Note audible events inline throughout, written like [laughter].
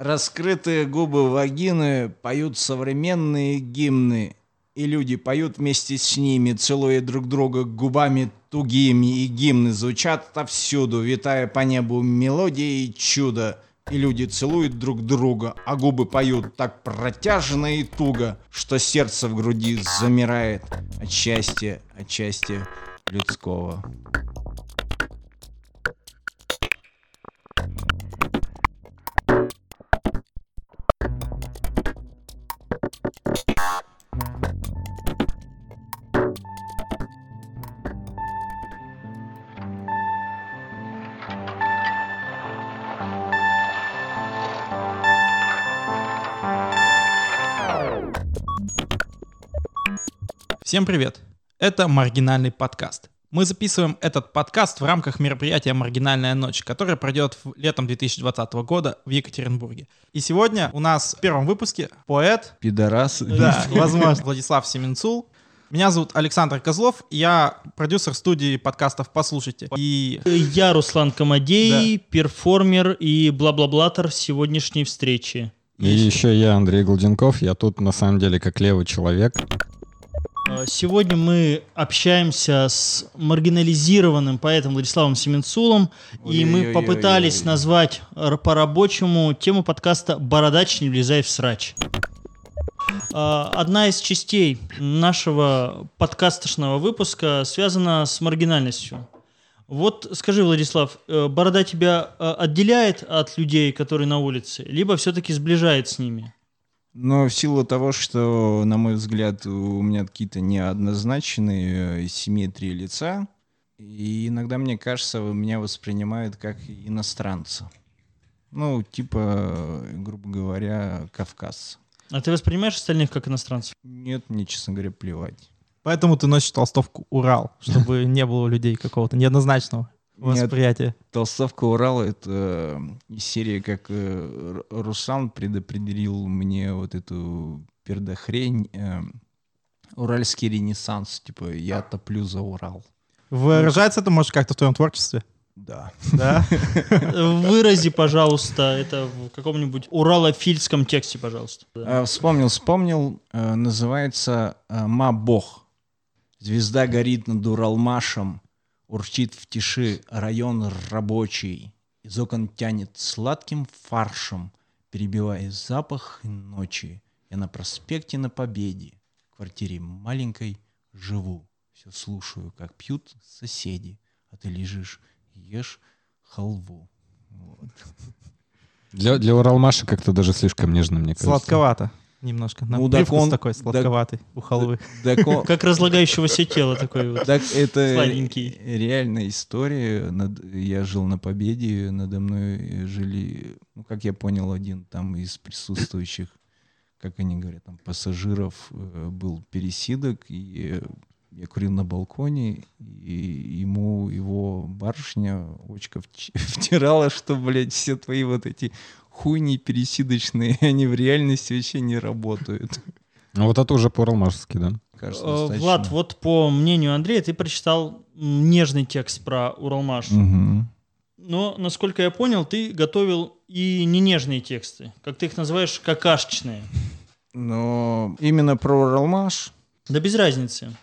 Раскрытые губы вагины поют современные гимны, и люди поют вместе с ними, целуя друг друга губами тугими, и гимны звучат отовсюду, витая по небу мелодии и чудо. И люди целуют друг друга, а губы поют так протяжно и туго, что сердце в груди замирает от счастья, от счастья людского. Всем привет! Это «Маргинальный подкаст». Мы записываем этот подкаст в рамках мероприятия «Маргинальная ночь», которое пройдет летом 2020 года в Екатеринбурге. И сегодня у нас в первом выпуске поэт, Пидорас. да, возможно, Владислав Семенцул. Меня зовут Александр Козлов, я продюсер студии подкастов «Послушайте». И Я Руслан Камадей, перформер и бла-бла-блатор сегодняшней встречи. И еще я, Андрей Глуденков, я тут на самом деле как левый человек. Э, Сегодня мы общаемся с маргинализированным поэтом Владиславом Семенцулом, и мы попытались назвать по-рабочему тему подкаста «Бородач, не влезай в срач». Э, Одна из частей нашего подкастошного выпуска связана с маргинальностью. Вот скажи, Владислав, э, борода тебя отделяет от людей, которые на улице, либо все-таки сближает с ними? Но в силу того, что, на мой взгляд, у меня какие-то неоднозначные э, симметрии лица, и иногда, мне кажется, меня воспринимают как иностранца. Ну, типа, грубо говоря, кавказца. А ты воспринимаешь остальных как иностранцев? Нет, мне, честно говоря, плевать. поэтому ты носишь толстовку «Урал», чтобы [laughs] не было у людей какого-то неоднозначного Нет. восприятия. Толстовка Урала — это э, из серии, как э, Руслан предопределил мне вот эту пердохрень, э, уральский ренессанс, типа я топлю за Урал. Выражается это, может, как-то в твоем творчестве? Да. Да? [laughs] Вырази, пожалуйста, это в каком-нибудь уралофильском тексте, пожалуйста. Вспомнил, вспомнил. Называется «Ма Бог». Звезда горит над Уралмашем, урчит в тиши район рабочий. Из окон тянет сладким фаршем, перебивая запах ночи. Я на проспекте на Победе, в квартире маленькой живу. Все слушаю, как пьют соседи, а ты лежишь ешь халву. Вот. Для, для Уралмаша как-то даже слишком нежно, мне кажется. Сладковато немножко. На Ну, так привкус он- такой так- сладковатый у халвы. Так он- [laughs] Как разлагающегося тела такой вот. Так это Сладенький. реальная история. Над- Я жил на Победе, надо мной жили, ну, как я понял, один там из присутствующих, как они говорят, там пассажиров э, был пересидок, и я курил на балконе, и ему его барышня очко вч- [laughs] втирала, что, блядь, все твои вот эти хуйни пересидочные, они в реальности вообще не работают. Ну вот это уже по-уралмашески, да? Кажется, Э, достаточно. Влад, вот по мнению Андрея, ты прочитал нежный текст про Уралмаш. Мгм. Но, насколько я понял, ты готовил и не нежные тексты. Как ты их называешь, какашечные. Но именно про Уралмаш, Да без разницы.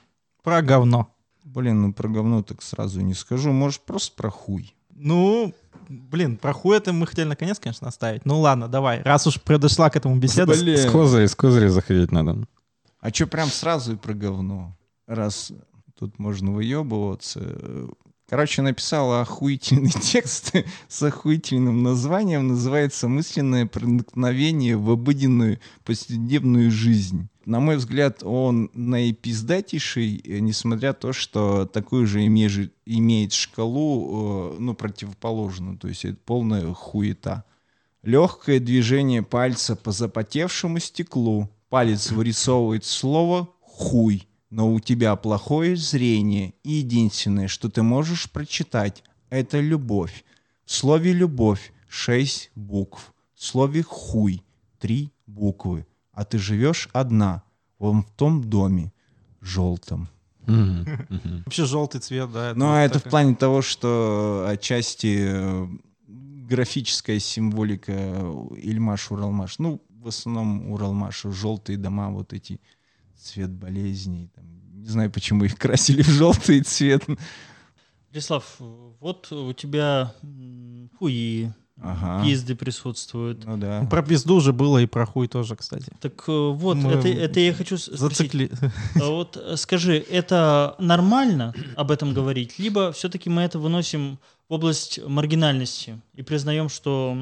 Про говно. блин, ну про говно так сразу не скажу, может просто про хуй. Ну, блин, про хуй это мы хотели наконец, конечно, оставить. Ну ладно, давай. Раз уж подошла к этому беседа. Блин. С козырей, с козырей заходить надо. А чё прям сразу и про говно? Раз тут можно выебываться. Короче, написал охуительный [laughs] текст с охуительным названием. Называется «Мысленное проникновение в обыденную повседневную жизнь». На мой взгляд, он наипиздатейший, э, несмотря на то, что такую же име- имеет шкалу, э, ну, противоположную. То есть это полная хуета. Легкое движение пальца по запотевшему стеклу. Палец вырисовывает слово «хуй». Но у тебя плохое зрение, и единственное, что ты можешь прочитать, это любовь. В слове «любовь» шесть букв. В слове «хуй» три буквы. А ты живешь одна, вон в том доме, желтом. Вообще желтый цвет, да. Ну, а это в плане того, что отчасти э, графическая символика Ильмаш Уралмаш. Ну, в основном Уралмаш, желтые дома, вот эти цвет болезней. Там, не знаю, почему их красили в желтый цвет. Вячеслав, вот у тебя хуи, Ага. пизды присутствуют. Ну да. Про пизду уже было и про хуй тоже, кстати. Так э, вот, Мы это, это я хочу спросить. Зацикли. А Вот э, скажи, это нормально об этом говорить, либо все-таки мы это выносим в область маргинальности и признаем, что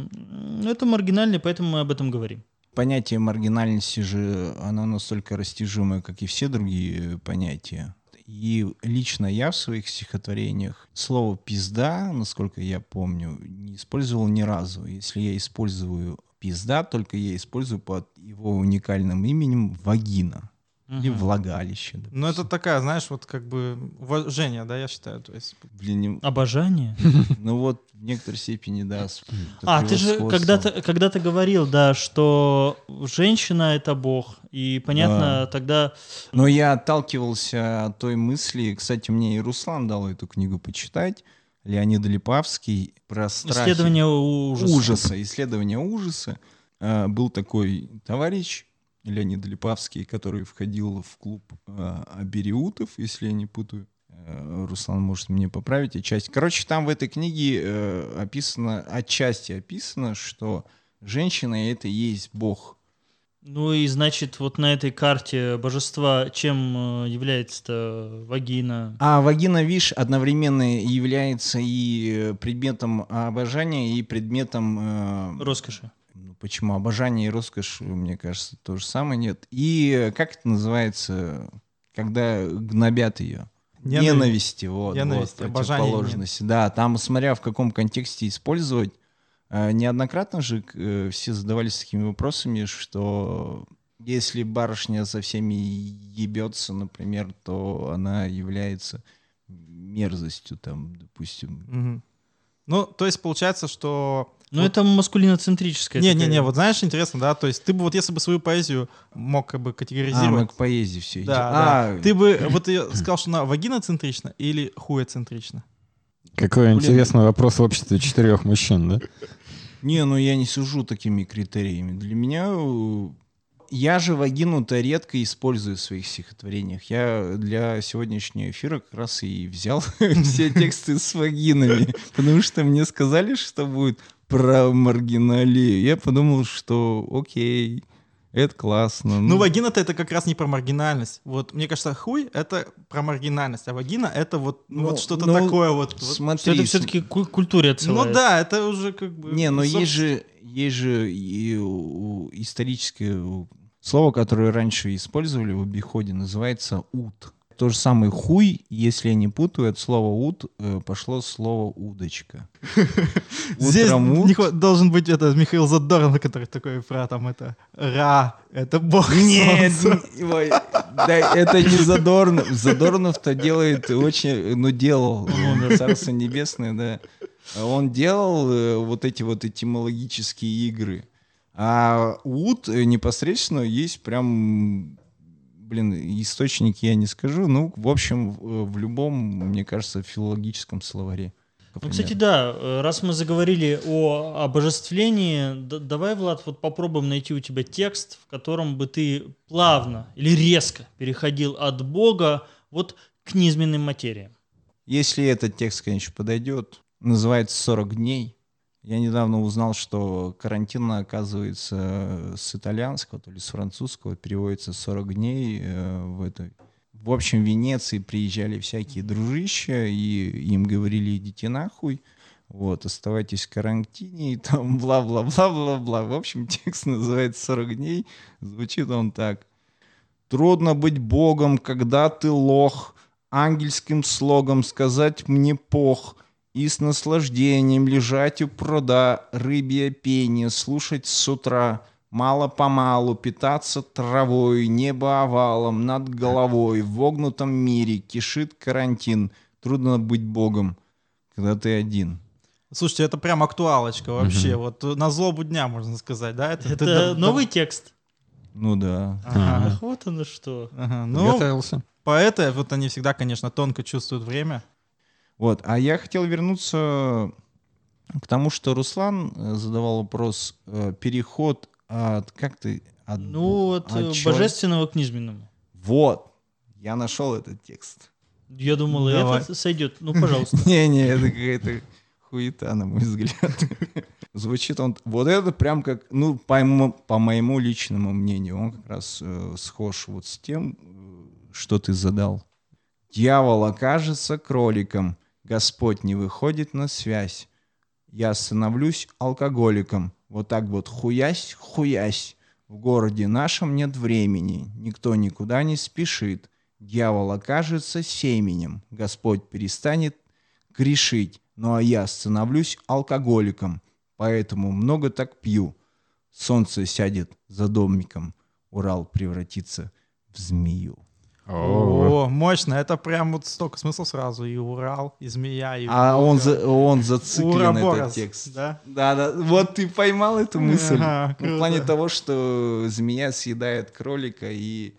это маргинально, поэтому мы об этом говорим? Понятие маргинальности же, оно настолько растяжимое, как и все другие понятия. И лично я в своих стихотворениях слово «пизда», насколько я помню, не использовал ни разу. Если я использую «пизда», только я использую под его уникальным именем «вагина» или Мгм. «влагалище». Ну, это допустим. такая, знаешь, вот как бы уважение, да, я считаю. То есть, Блин, не- Обожание? [laughs] ну вот в некоторой степени, да. А, ты же когда-то когда говорил, да, что женщина — это бог, и понятно, тогда... Но я отталкивался от той мысли, кстати, мне и Руслан дал эту книгу почитать, Леонид Липавский про страхи. Исследование ужаса. ужаса, исследование ужаса. А, Был такой товарищ, Леонид Липавский, который входил в клуб а, Абериутов, если я не путаю. Э, Руслан может мне поправить. И часть. Короче, там в этой книге э, описано, отчасти описано, что женщина — это и есть Бог. Ну и значит, вот на этой карте божества чем э, является-то вагина? А вагина Виш одновременно является и э, предметом обожания, и предметом... э, Роскоши. Ну, почему обожание и роскошь, мне кажется, то же самое нет. И как это называется, когда гнобят ее? Ненависть. Ненависти, вот, Ненависть, вот, противоположности. Да, там, смотря в каком контексте использовать, э, неоднократно же э, все задавались такими вопросами, что если барышня со всеми ебется, например, то она является мерзостью, там, допустим. мгм. Ну, то есть получается, что... Ну вот- это маскулиноцентрическая. Не-не-не, такая- вот знаешь, интересно, да, то есть ты бы вот если бы свою поэзию мог как бы А, мы категоризировать, к поэзии все идем. да, А, да, ты бы вот сказал, что она вагиноцентрична или хуецентрична? Какой Блин. интересный вопрос в обществе четырех мужчин, да? Не, ну я не сужу такими критериями. Для меня... э, Я же вагину-то редко использую в своих стихотворениях. Я для сегодняшнего эфира как раз и взял [laughs] все тексты с вагинами, [laughs] потому что мне сказали, что будет про маргиналию. Я подумал, что окей, это классно. Ну, вагина-то это как раз не про маргинальность. Вот, мне кажется, хуй — это про маргинальность, а вагина — это вот, ну, Ну, вот что-то ну, такое вот. вот. Смотри, Что это все-таки культуре Ну целая. да, это уже как бы... Не, но собственно- есть же, есть же и у- историческое слово, которое раньше использовали в обиходе, называется ут. То же самое хуй, если я не путаю, от слова ут э, пошло слово удочка. [laughs] Здесь должен быть это Михаил Задорнов, который такой про там это Ра, это бог Нет, [laughs] да, это не Задорнов. Задорнов-то делает очень, ну делал, [laughs] Царство Небесное, да. Он делал э, вот эти вот этимологические игры. А ут непосредственно есть прям, блин, источники я не скажу, ну, в общем, в, в любом, мне кажется, филологическом словаре. Ну, кстати, да, э, раз мы заговорили о обожествлении, д- давай, Влад, вот попробуем найти у тебя текст, в котором бы ты плавно или резко переходил от Бога вот к низменным материям. Если этот текст, конечно, подойдет, называется «40 дней». Я недавно узнал, что карантин, оказывается, с итальянского, то ли с французского переводится «40 дней» э, в этой... В общем, в Венеции приезжали всякие дружища, и им говорили «идите нахуй», вот, оставайтесь в карантине, и там [laughs] бла-бла-бла-бла-бла. В общем, [laughs] текст называется «40 дней», звучит он так. Трудно быть богом, когда ты лох, ангельским слогом сказать мне пох, и с наслаждением лежать у пруда, рыбье пение слушать с утра, мало-помалу питаться травой, небо овалом над головой, в вогнутом мире кишит карантин. Трудно быть богом, когда ты один. Слушайте, это прям актуалочка вообще, вот на злобу дня, можно сказать, да? Это ты да- новый текст. Ну да. Ага. Ах, вот оно что. Ага, Ну, Готовился. поэты, вот они всегда, конечно, тонко чувствуют время. Вот, а я хотел вернуться К тому, что Руслан э, задавал вопрос, э, переход от, как ты, от, Ну, от э, чё- божественного к низменному. Вот, я нашел этот текст. Я думал, Давай. это сойдет. Ну, пожалуйста. [laughs] Не-не, это какая-то хуета, на мой взгляд. [laughs] Звучит он... Вот это прям как, ну, по моему, по моему личному мнению, он как раз э, схож вот с тем, что ты задал. Дьявол окажется кроликом, Господь не выходит на связь. Я становлюсь алкоголиком. Вот так вот хуясь, хуясь. В городе нашем нет времени, никто никуда не спешит. Дьявол окажется семенем, Господь перестанет грешить, ну а я становлюсь алкоголиком, поэтому много так пью. Солнце сядет за домиком, Урал превратится в змею. О, мощно. Это прям вот столько смыслов сразу. И Урал, и Змея, и... А он, Волга. за- он зациклен, этот текст. Да? Да, да, вот ты поймал эту мысль. Ага, в плане того, что змея съедает кролика и...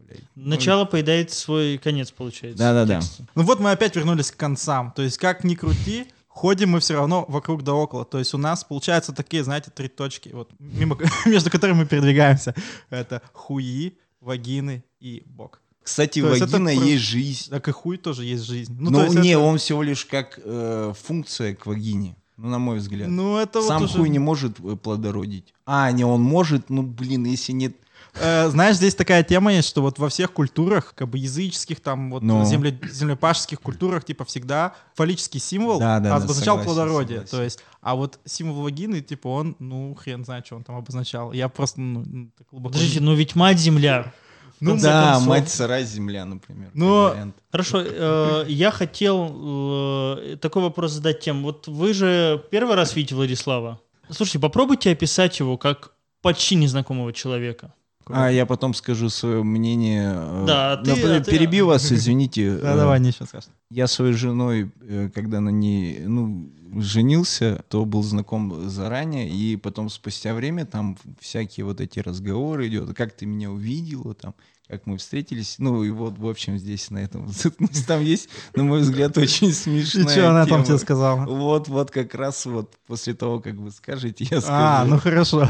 блядь, ну, Начало поедает свой конец, получается. Да-да-да. Ну вот мы опять вернулись к концам. То есть как ни крути, ходим мы все равно вокруг да около. То есть у нас получаются такие, знаете, три точки, вот, мимо, [laughs] между которыми мы передвигаемся. Это хуи, вагины и бок. Кстати, То есть это вагина просто- есть жизнь. Так и хуй тоже есть жизнь. Ну, Ну, то есть не, это- он всего лишь как э, функция к вагине. Ну, на мой взгляд. Ну, это Сам вот уже... хуй не может э, плодородить. А, не, он может, ну, блин, если нет... Э, знаешь, здесь такая тема есть, что вот во всех культурах, как бы языческих, там вот Ну. земле- землепашеских культурах, типа всегда фаллический символ Да, да, да, обозначал согласен, плодородие. согласен. То есть, а вот символ вагины, типа он, ну, хрен знает, что он там обозначал. Я просто, ну, ну, так глубоко... Подождите, ну ведь мать земля. Ну, да, концов. мать сырая земля, например. вариант. Хорошо, э, я хотел э, такой вопрос задать тем. Вот вы же первый раз видите Владислава. Слушайте, попробуйте описать его как почти незнакомого человека. А я потом скажу свое мнение. э, Да, ты- например, а ты- Перебью [laughs] вас, извините. Да, Э, давай, ничего страшного. Я своей женой, э, когда на ней, ну, женился, то был знаком заранее, и потом спустя время там всякие вот эти разговоры идет, как ты меня увидела, там, как мы встретились, ну и вот, в общем, здесь на этом, [laughs] там есть, на мой взгляд, очень И смешная что она там тема. тебе сказала? Вот, вот как раз вот после того, как вы скажете, я скажу. А, ну хорошо.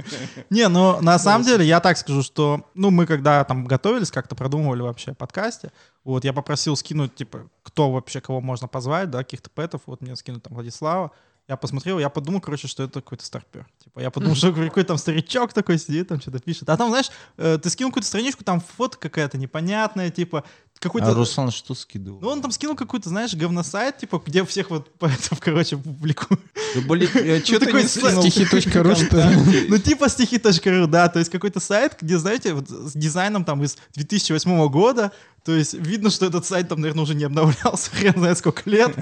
[laughs] Не, ну на самом деле я так скажу, что, ну мы когда там готовились, как-то продумывали вообще подкасте, вот я попросил скинуть, типа, кто вообще, кого можно позвать, да, каких-то пэтов, вот мне скинут там Владислава. Я посмотрел, я подумал, короче, что это какой-то старпер. Типа, я подумал, [laughs] что какой-то там старичок такой сидит, там что-то пишет. А там, знаешь, э, ты скинул какую-то страничку, там фото какая-то непонятная, типа, какой-то... А Руслан что скидывал? Ну, он там скинул какой-то, знаешь, говносайт, типа, где всех вот [laughs] поэтов, короче, публикуют. [laughs] Да, блин, я что-то такой не слайд. скинул. Стихи.ру, что? Ну, типа стихи.ру, да, то есть какой-то сайт, где, знаете, вот с дизайном там из 2008 года, то есть видно, что этот сайт там, наверное, уже не обновлялся, [laughs] хрен знает сколько лет.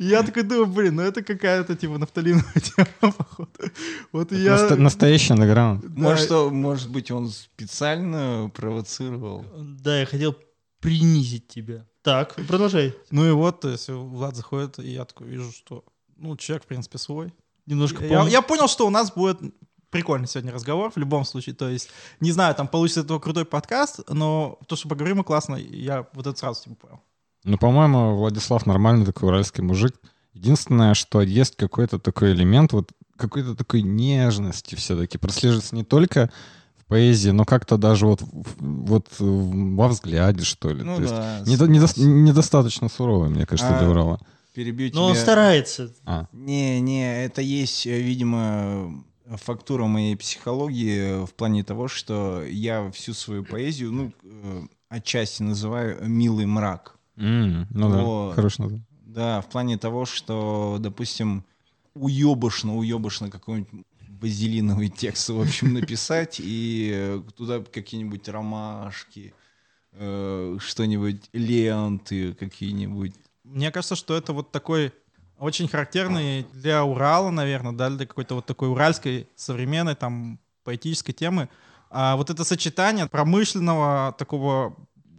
Я такой думаю, блин, ну это какая-то типа нафталиновая тема, походу. Вот я... Наста- Настоящий андеграунд. Может, что, может быть, он специально провоцировал? Да, я хотел принизить тебя. Так, продолжай. Ну и вот, то есть Влад заходит, и я такой вижу, что, ну, человек, в принципе, свой. Немножко Я, пом- я понял, что у нас будет прикольный сегодня разговор в любом случае. То есть, не знаю, там получится этого крутой подкаст, но то, что поговорим мы классно, я вот это сразу типа понял. Ну, по-моему, Владислав нормальный такой уральский мужик. Единственное, что есть какой-то такой элемент, вот какой-то такой нежности все-таки прослеживается не только поэзии, но как-то даже вот, вот во взгляде, что ли. Ну То есть да. недо- недос- недостаточно суровый, мне кажется, А, для Урала. Перебью Но он тебя. старается. А, Не, не, это есть, э, видимо, фактура моей психологии в плане того, что я всю свою поэзию, ну, э, отчасти называю «милый мрак». м, ну да, Вот. хорошее название. Да, в плане того, что, допустим, уебышно, уебышно какой-нибудь базилиновый текст, в общем, написать, и э, туда какие-нибудь ромашки, э, что-нибудь, ленты какие-нибудь. Мне кажется, что это вот такой очень характерный для Урала, наверное, да, для какой-то вот такой уральской современной там поэтической темы. А вот это сочетание промышленного такого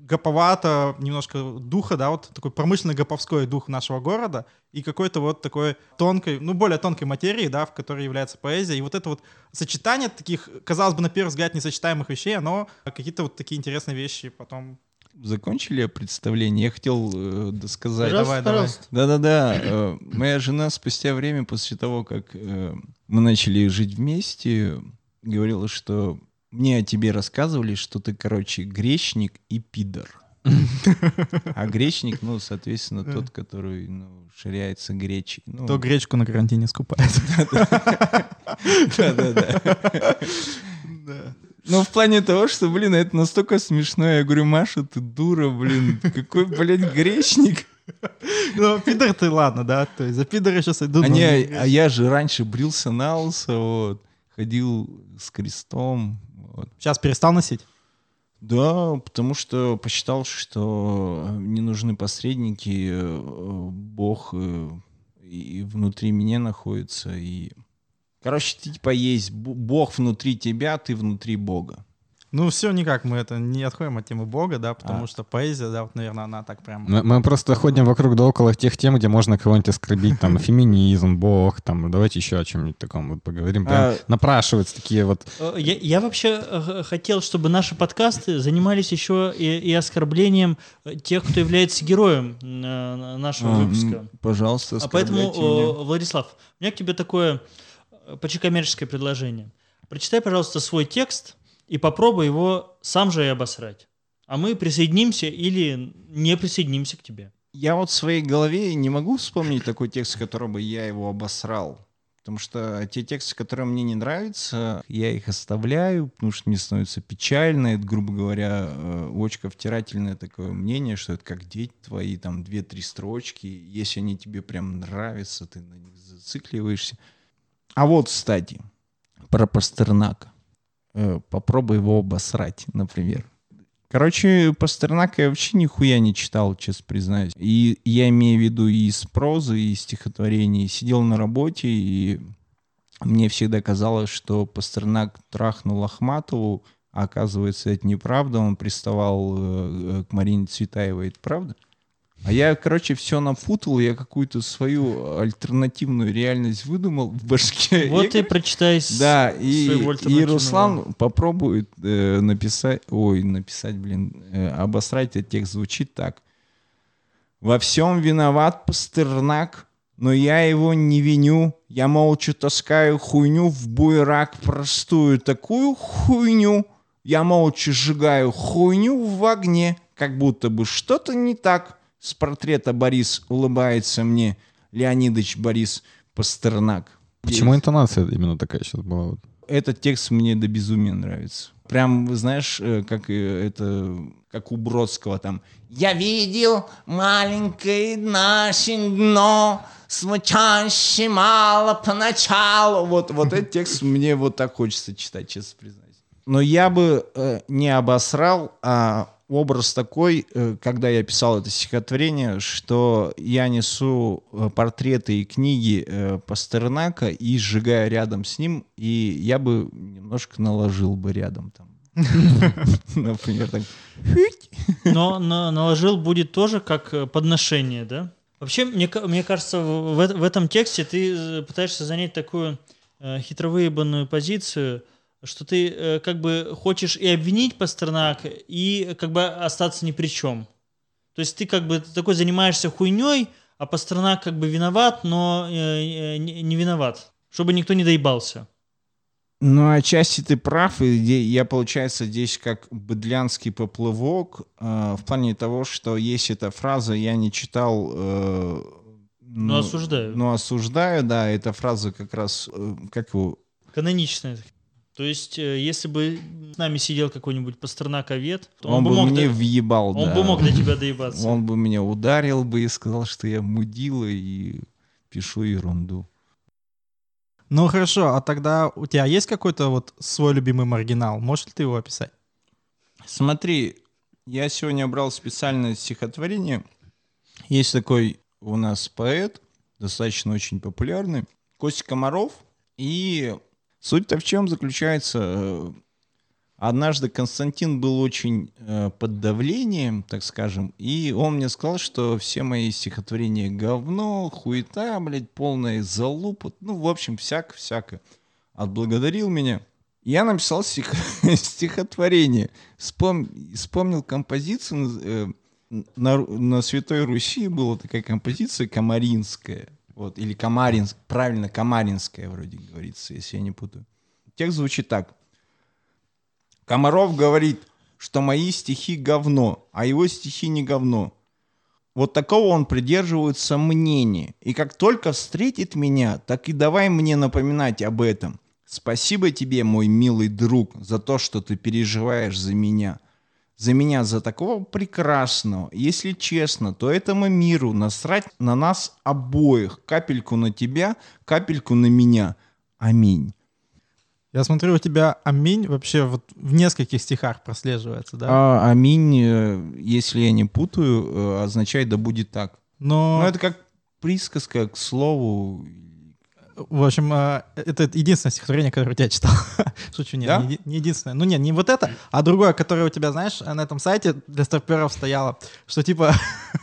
гоповато немножко духа, да, вот такой промышленный гоповской дух нашего города и какой-то вот такой тонкой, ну, более тонкой материи, да, в которой является поэзия. И вот это вот сочетание таких, казалось бы, на первый взгляд, несочетаемых вещей, оно какие-то вот такие интересные вещи потом закончили представление? Я хотел э. Пожалуйста, давай, давай. Да-да-да. э, Моя жена спустя время, после того, как э, мы начали жить вместе, говорила, что мне о тебе рассказывали, что ты, короче, грешник и пидор. А грешник, ну, соответственно, тот, который ну, ширяется гречей. Ну, Кто гречку на карантине скупает. Да-да-да. Ну, в плане того, что, блин, это настолько смешно. Я говорю, Маша, ты дура, блин. Какой, блядь, грешник. Ну, пидор ты, ладно, да? То есть за пидора сейчас иду. А, не, а я же раньше брился на лысо, вот, ходил с крестом. Вот. Сейчас перестал носить? Да, потому что посчитал, что не нужны посредники, э, Бог э, и внутри меня находится. И... Короче, ты, типа есть Бог внутри тебя, ты внутри Бога. Ну, все никак мы это не отходим от темы Бога, да, потому А. что поэзия, да, вот, наверное, она так прям... Мы, мы просто ходим вокруг да около тех тем, где можно кого-нибудь оскорбить, там, [laughs] феминизм, бог, там, давайте еще о чем-нибудь таком вот поговорим. Прям А- напрашиваются такие вот... Э, Я, я вообще э, хотел, чтобы наши подкасты занимались еще и, и оскорблением э, тех, кто является героем нашего А, выпуска. Пожалуйста, А поэтому, меня. Владислав, у меня к тебе такое э, почти коммерческое предложение. Прочитай, пожалуйста, свой текст и попробуй его сам же и обосрать. А мы присоединимся или не присоединимся к тебе. Я вот в своей голове не могу вспомнить такой текст, которым бы я его обосрал. Потому что те тексты, которые мне не нравятся, я их оставляю, потому что мне становится печально. Это, грубо говоря, э, очень втирательное такое мнение, что это как дети твои, там, две-три строчки. Если они тебе прям нравятся, ты на них зацикливаешься. А вот, кстати, про Пастернака. Э, Попробуй его обосрать, например. Короче, Пастернака я вообще нихуя не читал, честно признаюсь. И я имею в виду и из прозы, и из стихотворений. Сидел на работе, и мне всегда казалось, что Пастернак трахнул Ахматову, а оказывается, это неправда. Он приставал э, э, к Марине Цветаевой. Это правда? А я, короче, все напутал, я какую-то свою альтернативную реальность выдумал в башке. [laughs] Вот и прочитай да, и, и. Руслан попробует э, написать, ой, написать, блин, э, обосрать этот текст звучит так. Во всем виноват Пастернак, но я его не виню. Я молча таскаю хуйню в буерак простую такую хуйню. Я молча сжигаю хуйню в огне, как будто бы что-то не так. С портрета Борис улыбается мне. Леонидович Борис Пастернак. Почему интонация именно такая сейчас была? Этот текст мне до безумия нравится. Прям, знаешь, э, как э, это, как у Бродского там. Я видел маленькое наше дно, смычаще мало поначалу. Вот, вот этот текст [laughs] мне вот так хочется читать, честно признаюсь. Но я бы э, не обосрал, а образ такой, э, когда я писал это стихотворение, что я несу э, портреты и книги э, Пастернака и сжигаю рядом с ним, и я бы немножко наложил бы рядом там. [laughs] Например, так. Но на- наложил будет тоже как подношение, да? Вообще, мне, мне кажется, в, в эт- в этом тексте ты пытаешься занять такую э, хитровыебанную позицию, что ты э, как бы хочешь и обвинить Пастернака, и как бы остаться ни при чем. То есть ты как бы такой занимаешься хуйней, а Пастернак как бы виноват, но э, э, не, не виноват. Чтобы никто не доебался. Ну, отчасти ты прав, и я, получается, здесь как быдлянский поплывок, э, в плане того, что есть эта фраза, я не читал... э, Но осуждаю. Ну, осуждаю, да, эта фраза как раз, э, как его, Каноничная. То есть, э, если бы с нами сидел какой-нибудь Пастернаковед, то он, бы мог мне до- въебал, Он да. бы мог до тебя доебаться. Он бы меня ударил бы и сказал, что я мудила и пишу ерунду. Ну хорошо, а тогда у тебя есть какой-то вот свой любимый маргинал? Можешь ли ты его описать? Смотри, я сегодня брал специальное стихотворение. Есть такой у нас поэт, достаточно очень популярный, Костя Комаров. И суть-то в чем заключается? Э, Однажды Константин был очень э, под давлением, так скажем, и он мне сказал, что все мои стихотворения говно, хуета, блядь, полная залупа, ну, в общем, всяко-всяко. Отблагодарил меня. Я написал стих- [laughs] стихотворение. Вспом- Вспомнил композицию. э, На, на Святой Руси была такая композиция Комаринская. Вот, или Комаринская. Правильно, Комаринская вроде говорится, если я не путаю. Текст звучит так. Комаров говорит, что мои стихи говно, а его стихи не говно. Вот такого он придерживается мнения. И как только встретит меня, так и давай мне напоминать об этом. Спасибо тебе, мой милый друг, за то, что ты переживаешь за меня. За меня, за такого прекрасного. Если честно, то этому миру насрать на нас обоих. Капельку на тебя, капельку на меня. Аминь. Я смотрю, у тебя аминь вообще вот в нескольких стихах прослеживается, да? А, аминь, э, если я не путаю, э, означает да будет так. Но, Ну, это как присказка к слову. В общем, а, это единственное стихотворение, которое я читал. [laughs] Шучу, нет, Да? не, не единственное. Ну нет, не вот это, а другое, которое у тебя, знаешь, на этом сайте для старперов стояло, что типа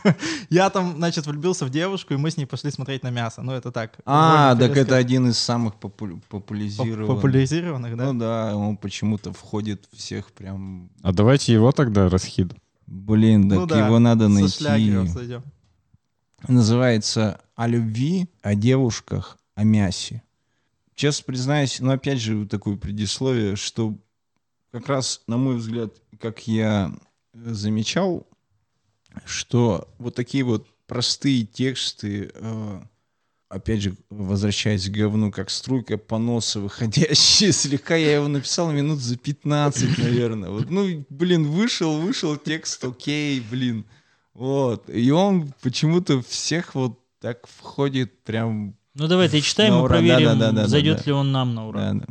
[laughs] я там, значит, влюбился в девушку, и мы с ней пошли смотреть на мясо. Ну это так. А, так это один из самых попу- поп- популяризированных. популяризированных, да? Ну да, он почему-то входит всех прям... А давайте его тогда расхид. Блин, так Ну да, его надо найти. Называется «О любви, о девушках, о мясе». Честно признаюсь, ну опять же такое предисловие, что как раз, на мой взгляд, как я э, замечал, что вот такие вот простые тексты, э, опять же, возвращаясь к говну, как струйка поноса выходящая, [laughs] слегка я его написал минут за 15, [laughs] наверное. Вот, ну, блин, вышел, вышел текст, окей, блин. Вот. И он почему-то всех вот так входит прям... Ну давай, ты читай, мы ура, проверим, да-да-да-да-да. зайдет ли он нам на ура. Да, да.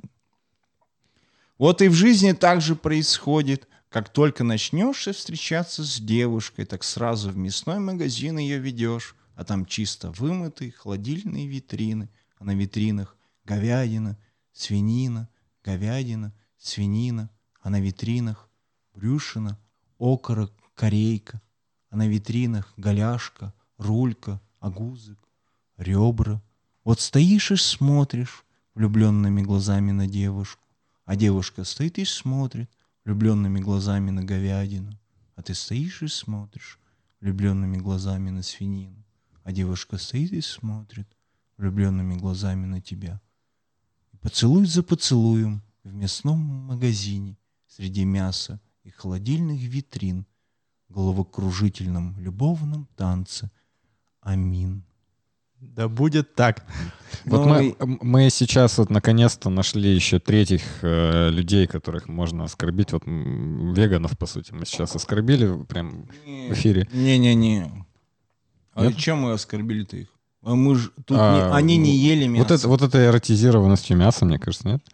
Вот и в жизни так же происходит. Как только начнешь встречаться с девушкой, так сразу в мясной магазин ее ведешь, а там чисто вымытые холодильные витрины, а на витринах говядина, свинина, говядина, свинина, а на витринах брюшина, окорок, корейка, а на витринах голяшка, рулька, агузик, ребра. Вот стоишь и смотришь влюбленными глазами на девушку, а девушка стоит и смотрит влюбленными глазами на говядину, а ты стоишь и смотришь влюбленными глазами на свинину, а девушка стоит и смотрит влюбленными глазами на тебя. И поцелуй за поцелуем в мясном магазине среди мяса и холодильных витрин в головокружительном любовном танце. Амин. Да будет так. Вот Ну, мы, мы сейчас вот наконец-то нашли еще третьих э, людей, которых можно оскорбить. Вот веганов, по сути, мы сейчас оскорбили прям в эфире. Не-не-не. А Нет? чем мы оскорбили-то их? А мы ж тут А, не- они не ели мясо. Вот это, вот это эротизированностью мяса, мне кажется, нет?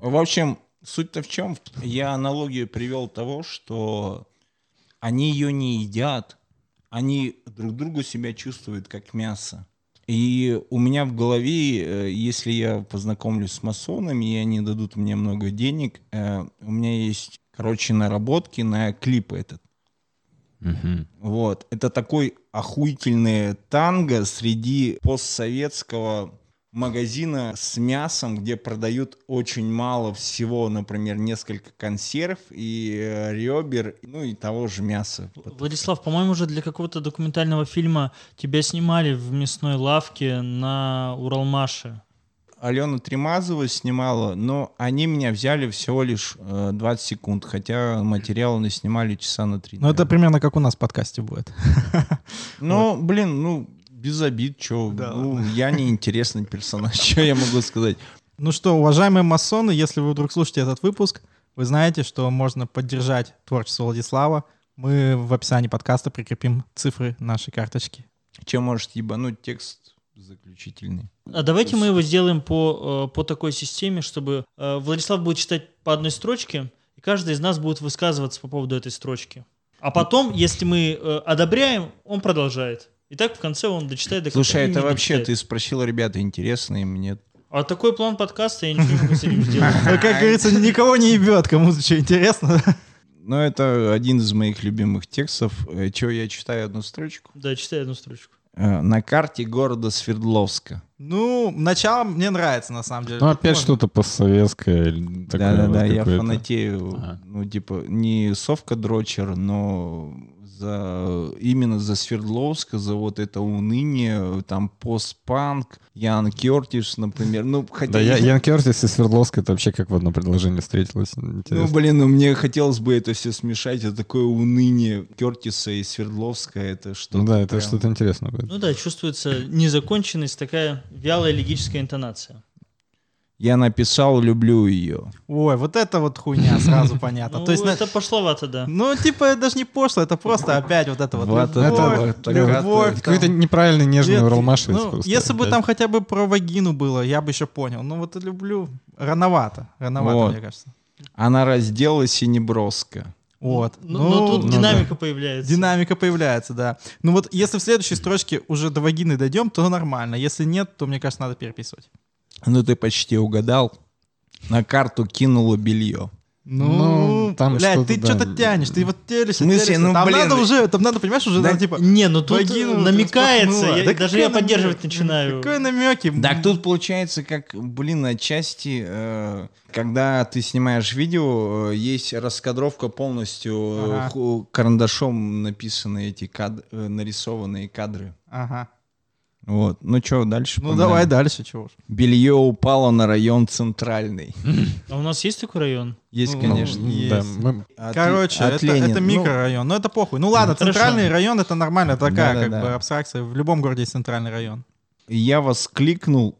В общем, суть-то в чем? Я аналогию привел того, что они ее не едят, они друг другу себя чувствуют как мясо. И у меня в голове, э, если я познакомлюсь с масонами, и они дадут мне много денег, э, у меня есть, короче, наработки на клип этот. Мгм. Вот. Это такой охуительный танго среди постсоветского магазина с мясом, где продают очень мало всего, например, несколько консерв и э, ребер, ну и того же мяса. Владислав, по-моему, уже для какого-то документального фильма тебя снимали в мясной лавке на Уралмаше. Алена Тремазова снимала, но они меня взяли всего лишь э, 20 секунд, хотя материал наснимали часа на 3. Ну это примерно как у нас в подкасте будет. Ну, [laughs] блин, ну, без обид, что, Да ну, я неинтересный персонаж, [laughs] что я могу сказать. Ну что, уважаемые масоны, если вы вдруг слушаете этот выпуск, вы знаете, что можно поддержать творчество Владислава. Мы в описании подкаста прикрепим цифры нашей карточки. Чем может ебануть текст заключительный? А давайте мы его сделаем по, э, по такой системе, чтобы э, Владислав будет читать по одной строчке, и каждый из нас будет высказываться по поводу этой строчки. А потом, если мы э, одобряем, он продолжает. И так в конце он дочитает до конца. Слушай, это вообще дочитает. ты спросил, ребята, интересно им, нет? А такой план подкаста я ничего не могу с этим сделать. Ну, как говорится, никого не ебет, кому-то что интересно. Ну, это один из моих любимых текстов. Че, я читаю одну строчку? Да, читай одну строчку. э, на карте города Свердловска. Ну, начало мне нравится, на самом деле. Ну, опять можно. что-то постсоветское. Да-да-да, я фанатею. Ага. Ну, типа, не совка дрочер, но за, именно за Свердловска, за вот это уныние, там постпанк, Ян Кертиш, например. Ну, хотя... Да, я, Ян Кертис и Свердловск это вообще как в одно предложение встретилось. Ну, Интересно. блин, ну мне хотелось бы это все смешать. Это такое уныние Кертиса и Свердловска. Это что-то Ну да, это прям- что-то интересное будет. Ну да, чувствуется незаконченность, такая вялая легическая интонация. Я написал «люблю ее». Ой, вот это вот хуйня, [laughs] сразу понятно. Ну, То есть, на- это пошловато, да. ну, типа, это даже не пошло, это просто опять вот это вот Вот любовь, это любовь, неправильный нежный Нет, уралмашевец ну, просто. Если бы там хотя бы про вагину было, я бы еще понял. Ну, вот люблю. Рановато. Рановато, Вот. мне кажется. Она разделась и не броска. Вот. Ну, но тут ну, динамика появляется. Динамика появляется, да. Ну вот если в следующей строчке уже до вагины дойдем, то нормально. Если нет, то, мне кажется, надо переписывать. Ну, ты почти угадал. На карту кинула белье. Ну, Ну, там блядь, что-то, ты да. что-то тянешь, ты вот смысле? телишься. Ну, там блин. надо уже, там надо, понимаешь, уже, Да ну, типа... Не, ну тут вагину намекается, распахнула. я- Да даже я намек? поддерживать начинаю. Какой намеки? Так тут получается, как, блин, отчасти, э, когда ты снимаешь видео, э, есть раскадровка полностью, э, Ага. ху- карандашом написаны эти кад- э, нарисованные кадры. Ага. Вот. Ну что, дальше? Ну погнали. давай дальше, чего уж. Белье упало на район центральный. [laughs] А у нас есть такой район? Есть, Ну, конечно. есть. Да, мы- От- Короче, от это, это Ну, микрорайон. Ну, это похуй. Ну ладно, Хорошо. центральный район это нормально, такая как Да-да-да. бы абстракция. В любом городе есть центральный район. я воскликнул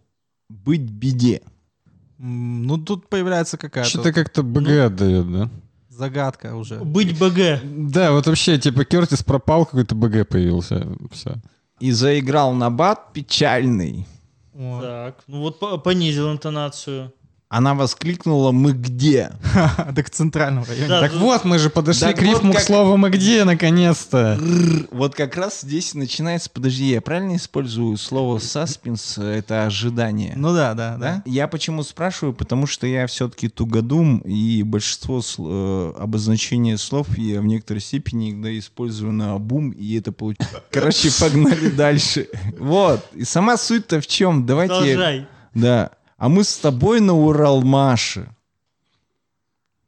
«быть беде». Ну, тут появляется какая-то Что-то как-то БГ Ну. отдает, да? загадка уже. Быть БГ. Да, вот вообще, типа, Кертис пропал, какой-то БГ появился. Все. И заиграл на бат печальный. Вот. Так, ну вот по- понизил интонацию. Она воскликнула «мы где?». [laughs] Так в центральном районе. Да, Так вот, мы же подошли Так к рифму вот к как- слову «мы где», наконец-то. Вот как раз здесь начинается, подожди, я правильно использую слово саспенс, это ожидание? Ну да, да, да? Я почему спрашиваю? Потому что я все-таки тугодум, и большинство э, обозначения слов я в некоторой степени иногда использую на обум, и это получается. [laughs] Короче, погнали дальше. Вот. И сама суть-то в чем? Давайте... Продолжай. Да. А мы с тобой на Уралмаше.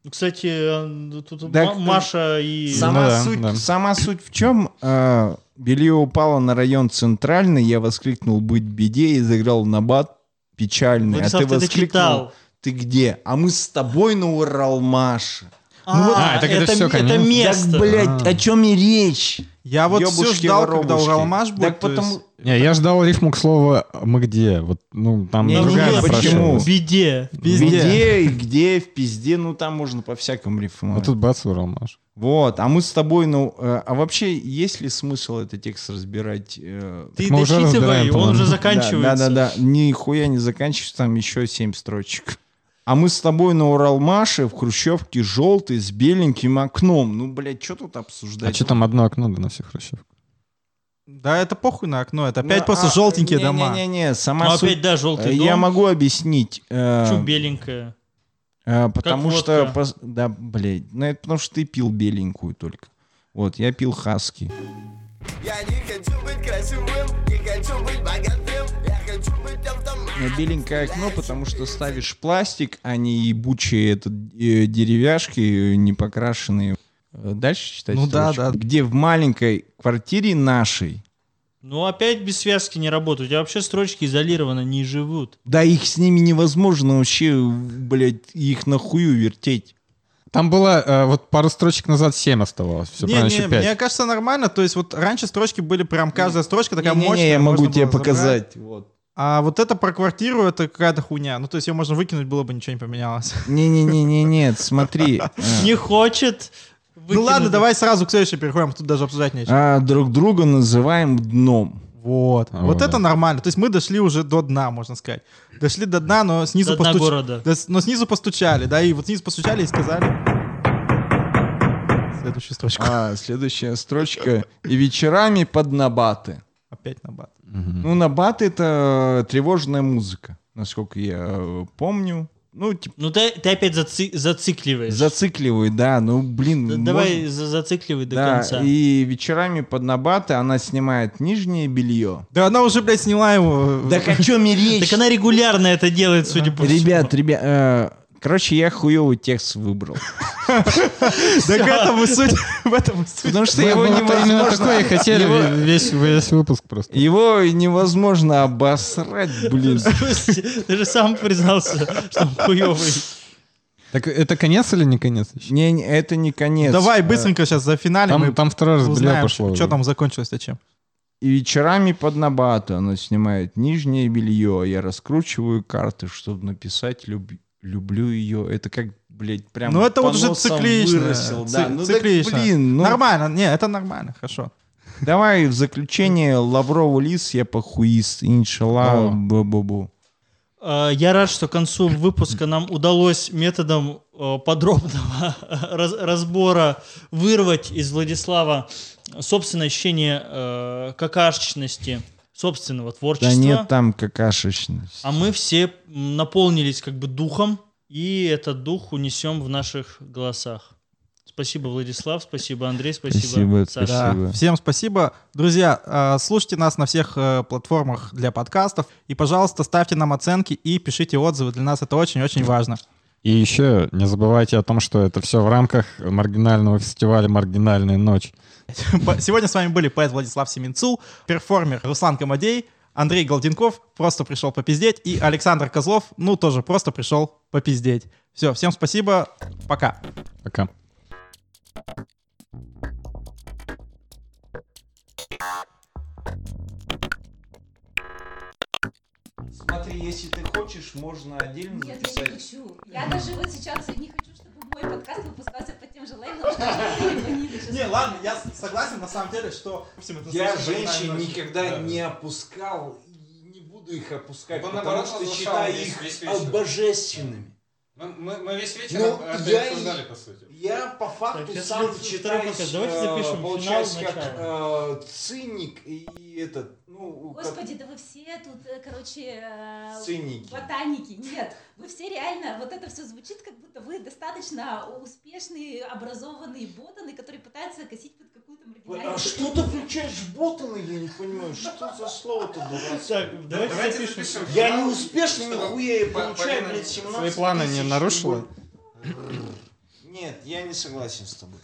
Ну, Кстати, э, тут Так, Ма- Маша и... Сам- Сама, Ну да, суть, да. сама суть в чем? Э, белье упало на район центральный, я воскликнул «быть беде» и заиграл на бат печальный. Владислав, а ты ты это воскликнул читал. «ты где?» А мы с тобой на Уралмаше. А, а, так это всё, м- конечно. Это место. Так, блядь, А. о чем и речь? Я вот все ждал, когда воробушки. Уралмаш будет. Так то потому... есть- Не, я ждал рифму к слову «мы где». Вот, ну, там Не, Ну, другая нет, почему? В беде. В беде, и где, в пизде, ну там можно по-всякому А рифмовать. тут бац, Уралмаш. Вот, а мы с тобой, ну, э, а вообще есть ли смысл этот текст разбирать? э, Ты дочитывай, он уже заканчивается. Да, да, да. Нихуя не заканчивается, там еще семь строчек. А мы с тобой на Уралмаше в хрущевке желтый с беленьким окном. Ну, блядь, что тут обсуждать? А что там одно окно да на всех хрущевках? Да, это похуй на окно. Это Ну, опять просто а, желтенькие дома. Не-не-не, сама Ну, суть- опять, да, желтый э, дом. Я могу объяснить. э, Чё беленькое? э, потому Как что... водка. Да, блядь, ну это потому что ты пил беленькую только. Вот, я пил хаски. Я не хочу быть красивым, не хочу быть богатым, беленькое окно, потому что ставишь пластик, а не ебучие это, э, деревяшки, э, не покрашенные. Э, Дальше читать Ну да, строчку? да. Где в маленькой квартире нашей, Ну, опять без связки не работают. У тебя вообще строчки изолированно не живут. да их с ними невозможно вообще, блядь, их нахую вертеть. Там было, э, вот пару строчек назад 7 оставалось. Все, Не, не, еще 5. мне кажется, нормально. То есть вот раньше строчки были прям каждая строчка такая Не-не-не, мощная. я могу тебе забрать. показать. Вот. А вот это про квартиру, это какая-то хуйня. Ну, то есть ее можно выкинуть, было бы ничего не поменялось. [laughs] Не-не-не-не, нет, смотри. [laughs] э, Не хочет. Ну ладно, давай сразу к следующей переходим, тут даже обсуждать нечего. а, Друг друга называем дном. Вот. А, Вот вот. это нормально. То есть мы дошли уже до дна, можно сказать. Дошли до дна, но снизу До постуч- города. Да, но снизу постучали, да, и вот снизу постучали и сказали... Следующую строчку. А, следующая строчка. И вечерами под набаты. Опять на бат. Ну, набат — это тревожная музыка, насколько я э, помню. ну, типа, Ну ты, ты опять заци- зацикливаешь. зацикливает, да, ну, блин. Д- может- Давай за- зацикливай до да, конца. и вечерами под набаты она снимает нижнее белье. Да она уже, блядь, сняла его. Да чем речь? Так она регулярно это делает, судя по всему. Ребят, ребят, э, короче, я хуёвый текст выбрал. [laughs] Так в этом и суть. Потому что его невозможно... такое и [laughs] хотели весь, выпуск просто. Его невозможно обосрать, блин. [laughs] Ты же сам признался, что он хуёвый. Так это конец или не конец еще? Не, не, это не конец. Давай Э, быстренько сейчас за финале мы Там, там второй раз узнаем, пошло. что уже. там закончилось-то чем. И вечерами под набату она снимает нижнее белье. а Я раскручиваю карты, чтобы написать люб- люблю ее. Это как, блядь, прям Ну это по вот уже циклично. выросил, Ци- да. Ну так, циклично. блин, ну Нормально, не, это нормально, хорошо. [laughs] давай в заключение Лаврову лис, я похуист. Иншалла, бу-бу-бу. Э, Я рад, что к концу выпуска нам удалось методом подробного [laughs] раз- разбора вырвать из Владислава собственное ощущение э, какашечности собственного творчества. Да нет там какашечности. А мы все наполнились как бы духом, и этот дух унесем в наших голосах. Спасибо, Владислав, спасибо, Андрей, спасибо, Спасибо, Саша. Да, Спасибо. всем спасибо. Друзья, э, слушайте нас на всех э, платформах для подкастов. И, пожалуйста, ставьте нам оценки и пишите отзывы. Для нас это очень-очень важно. И еще не забывайте о том, что это все в рамках маргинального фестиваля «Маргинальная ночь». Сегодня с вами были поэт Владислав Семенцул, перформер Руслан Комадей, Андрей Голденков, просто пришел попиздеть, и Александр Козлов, ну, тоже просто пришел попиздеть. Все, всем спасибо, пока. Пока. Смотри, если ты хочешь, можно отдельно Нет, я не хочу. Я даже вот сейчас не хочу, чтобы мой подкаст выпускался по же сейчас. [laughs] ладно, я согласен на самом деле, что... Я женщин никогда не опускал и не буду их опускать, потому что считаю их божественными. Мы, мы- мы весь вечер Ну, я обсуждали, по сути. Я по факту Так, сам. Давайте э, запишем получаюсь финал, как э, циник и этот, ну, как Господи, да вы все тут, э, короче, э, циники. ботаники. Нет, вы все реально, вот это все звучит, как будто вы достаточно успешные, образованные ботаны, которые пытаются косить под какую-то маргинальную... А что ты включаешь ботаны, я не понимаю, что за слово-то? Так, давайте, Давайте запишем. запишем Я не успешный, нихуя я по- получаю, блядь, 17 Свои планы не нарушила? Нет, я не согласен с тобой.